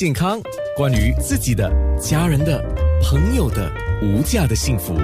健康，关于自己的、家人的、朋友的无价的幸福，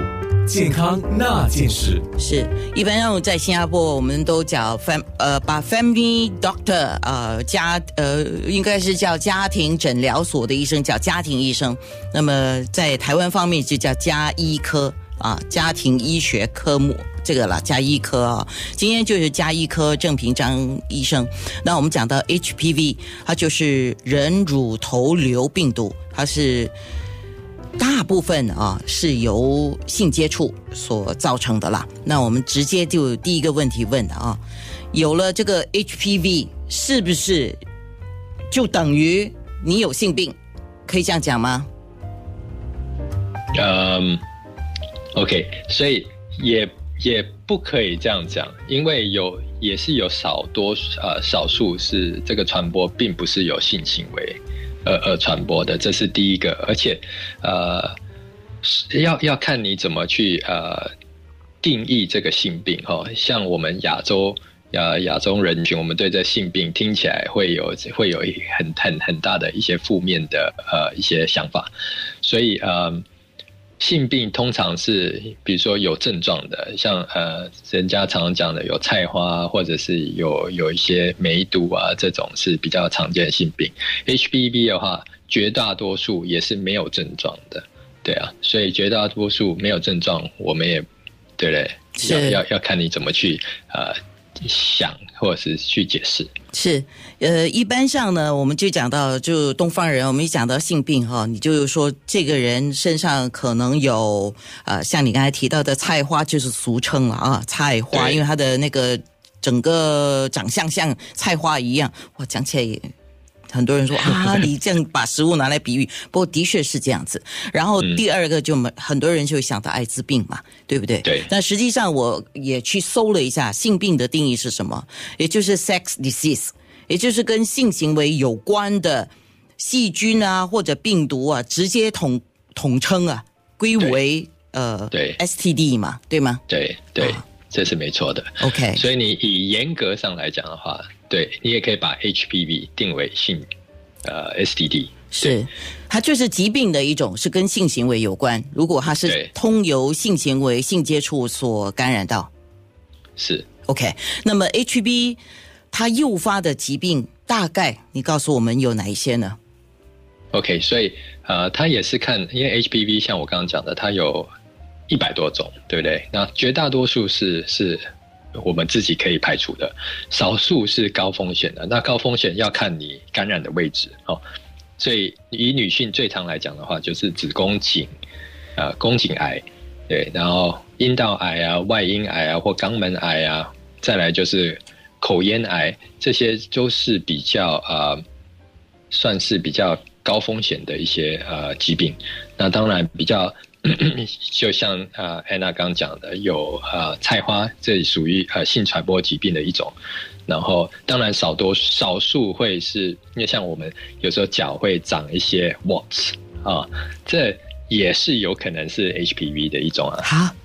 健康那件事。是一般上在新加坡，我们都叫 fam 呃，把 family doctor 呃家呃应该是叫家庭诊疗所的医生叫家庭医生，那么在台湾方面就叫家医科。啊，家庭医学科目这个了，加医科啊。今天就是加医科郑平章医生。那我们讲到 HPV，它就是人乳头瘤病毒，它是。大部分啊是由性接触所造成的啦。那我们直接就第一个问题问的啊，有了这个 HPV 是不是就等于你有性病？可以这样讲吗？嗯，OK，所以也也不可以这样讲，因为有也是有少多呃少数是这个传播并不是有性行为。呃呃，传播的这是第一个，而且，呃，要要看你怎么去呃定义这个性病哦。像我们亚洲亚亚洲人群，我们对这性病听起来会有会有很很很大的一些负面的呃一些想法，所以呃。性病通常是，比如说有症状的，像呃，人家常常讲的有菜花，或者是有有一些梅毒啊，这种是比较常见的性病。HPV 的话，绝大多数也是没有症状的，对啊，所以绝大多数没有症状，我们也对不对？要要要看你怎么去呃。想或者是去解释是，呃，一般上呢，我们就讲到就东方人，我们一讲到性病哈，你就说这个人身上可能有呃，像你刚才提到的菜花，就是俗称了啊，菜花，因为他的那个整个长相像菜花一样，哇，讲起来也。很多人说 啊，你这样把食物拿来比喻，不过的确是这样子。然后第二个就很多人就想到艾滋病嘛，对不对？对。那实际上我也去搜了一下性病的定义是什么，也就是 sex disease，也就是跟性行为有关的细菌啊或者病毒啊，直接统统称啊归为呃对 STD 嘛，对吗？对对，这是没错的。OK。所以你以严格上来讲的话。对你也可以把 HPV 定为性，呃，STD 是，它就是疾病的一种，是跟性行为有关。如果它是通由性行为、性接触所感染到，是 OK。那么 HPV 它诱发的疾病，大概你告诉我们有哪一些呢？OK，所以呃，它也是看，因为 HPV 像我刚刚讲的，它有一百多种，对不对？那绝大多数是是。我们自己可以排除的，少数是高风险的。那高风险要看你感染的位置哦。所以以女性最常来讲的话，就是子宫颈，呃，宫颈癌，对，然后阴道癌啊、外阴癌啊或肛门癌啊，再来就是口咽癌，这些都是比较呃，算是比较高风险的一些呃疾病。那当然比较。就像呃安娜刚讲的，有呃菜花，这属于呃性传播疾病的一种。然后当然少多少数会是，因为像我们有时候脚会长一些 warts 啊，这也是有可能是 HPV 的一种啊。哈，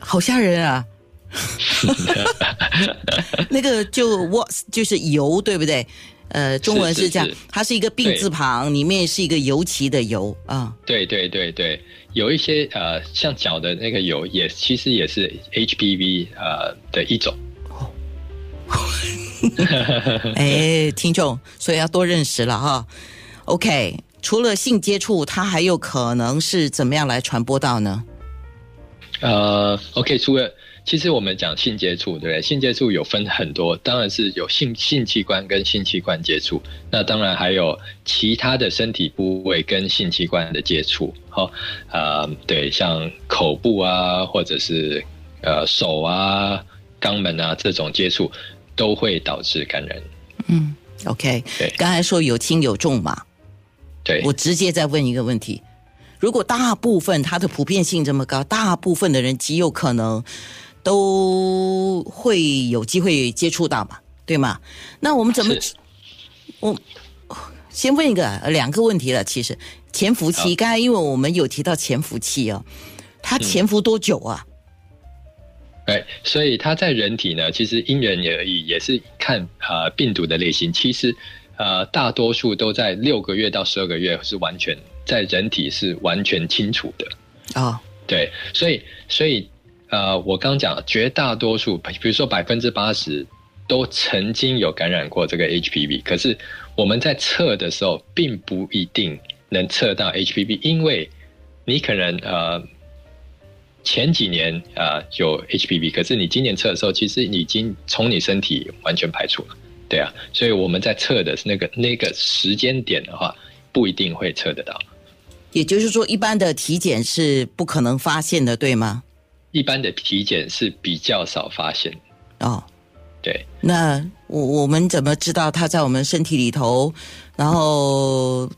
好吓人啊！那个就 warts 就是油，对不对？呃，中文是这样，它是一个病字旁，里面是一个油漆的油啊。对对对对，有一些呃，像脚的那个油也其实也是 HPV 呃的一种。哎，听众，所以要多认识了哈。OK，除了性接触，它还有可能是怎么样来传播到呢？呃，OK，除了。其实我们讲性接触，对不对？性接触有分很多，当然是有性性器官跟性器官接触，那当然还有其他的身体部位跟性器官的接触，哈，啊，对，像口部啊，或者是呃手啊、肛门啊这种接触，都会导致感染。嗯，OK，对，刚才说有轻有重嘛，对，我直接再问一个问题：如果大部分它的普遍性这么高，大部分的人极有可能。都会有机会接触到嘛，对吗？那我们怎么？我先问一个两个问题了。其实潜伏期，刚才因为我们有提到潜伏期哦，它潜伏多久啊？对，所以它在人体呢，其实因人而异，也是看啊病毒的类型。其实呃，大多数都在六个月到十二个月是完全在人体是完全清楚的。哦，对，所以所以呃，我刚讲绝大多数，比如说百分之八十都曾经有感染过这个 HPV，可是我们在测的时候并不一定能测到 HPV，因为你可能呃前几年呃有 HPV，可是你今年测的时候，其实已经从你身体完全排除了，对啊，所以我们在测的是那个那个时间点的话，不一定会测得到。也就是说，一般的体检是不可能发现的，对吗？一般的体检是比较少发现，哦，对。那我我们怎么知道它在我们身体里头？然后，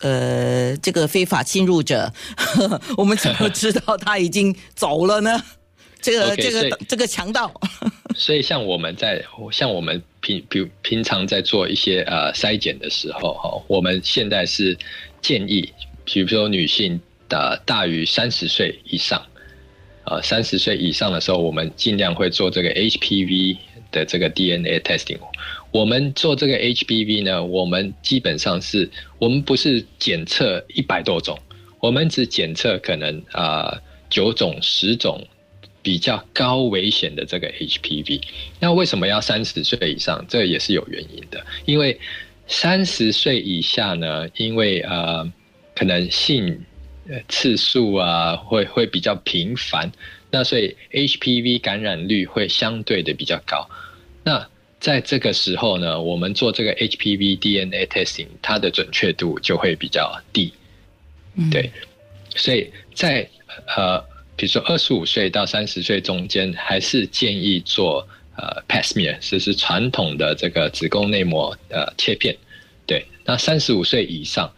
呃，这个非法侵入者，我们怎么知道他已经走了呢？这个 这个这个强盗，所以像我们在像我们平比如平常在做一些呃筛检的时候哈，我们现在是建议，比如说女性的大于三十岁以上，呃三十岁以上的时候，我们尽量会做这个 HPV 的这个 DNA testing。我们做这个 HPV 呢，我们基本上是我们不是检测一百多种，我们只检测可能啊九、种十种比较高危险的这个 HPV。那为什么要三十岁以上？这也是有原因的，因为三十岁以下呢，因为呃可能性呃次数啊会会比较频繁，那所以 HPV 感染率会相对的比较高。那在这个时候呢，我们做这个 HPV DNA testing，它的准确度就会比较低。对，所以在呃，比如说二十五岁到三十岁中间，还是建议做呃 Pap smear，就是传统的这个子宫内膜呃切片。对，那三十五岁以上，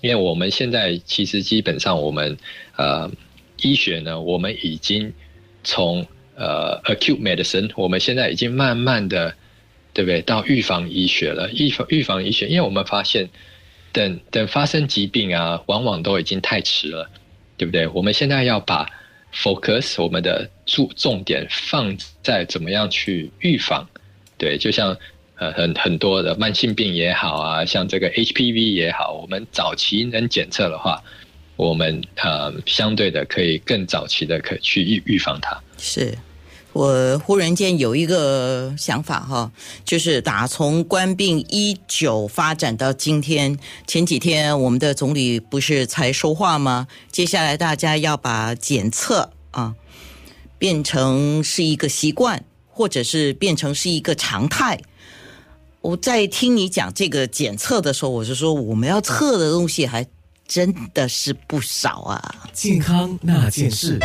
因为我们现在其实基本上我们呃医学呢，我们已经从呃 acute medicine，我们现在已经慢慢的，对不对？到预防医学了，预防预防医学，因为我们发现，等等发生疾病啊，往往都已经太迟了，对不对？我们现在要把 focus 我们的注重点放在怎么样去预防，对，就像呃很很多的慢性病也好啊，像这个 HPV 也好，我们早期能检测的话，我们呃相对的可以更早期的可去预预防它。是我忽然间有一个想法哈，就是打从官病一九发展到今天，前几天我们的总理不是才说话吗？接下来大家要把检测啊变成是一个习惯，或者是变成是一个常态。我在听你讲这个检测的时候，我就说我们要测的东西还真的是不少啊。健康那件事。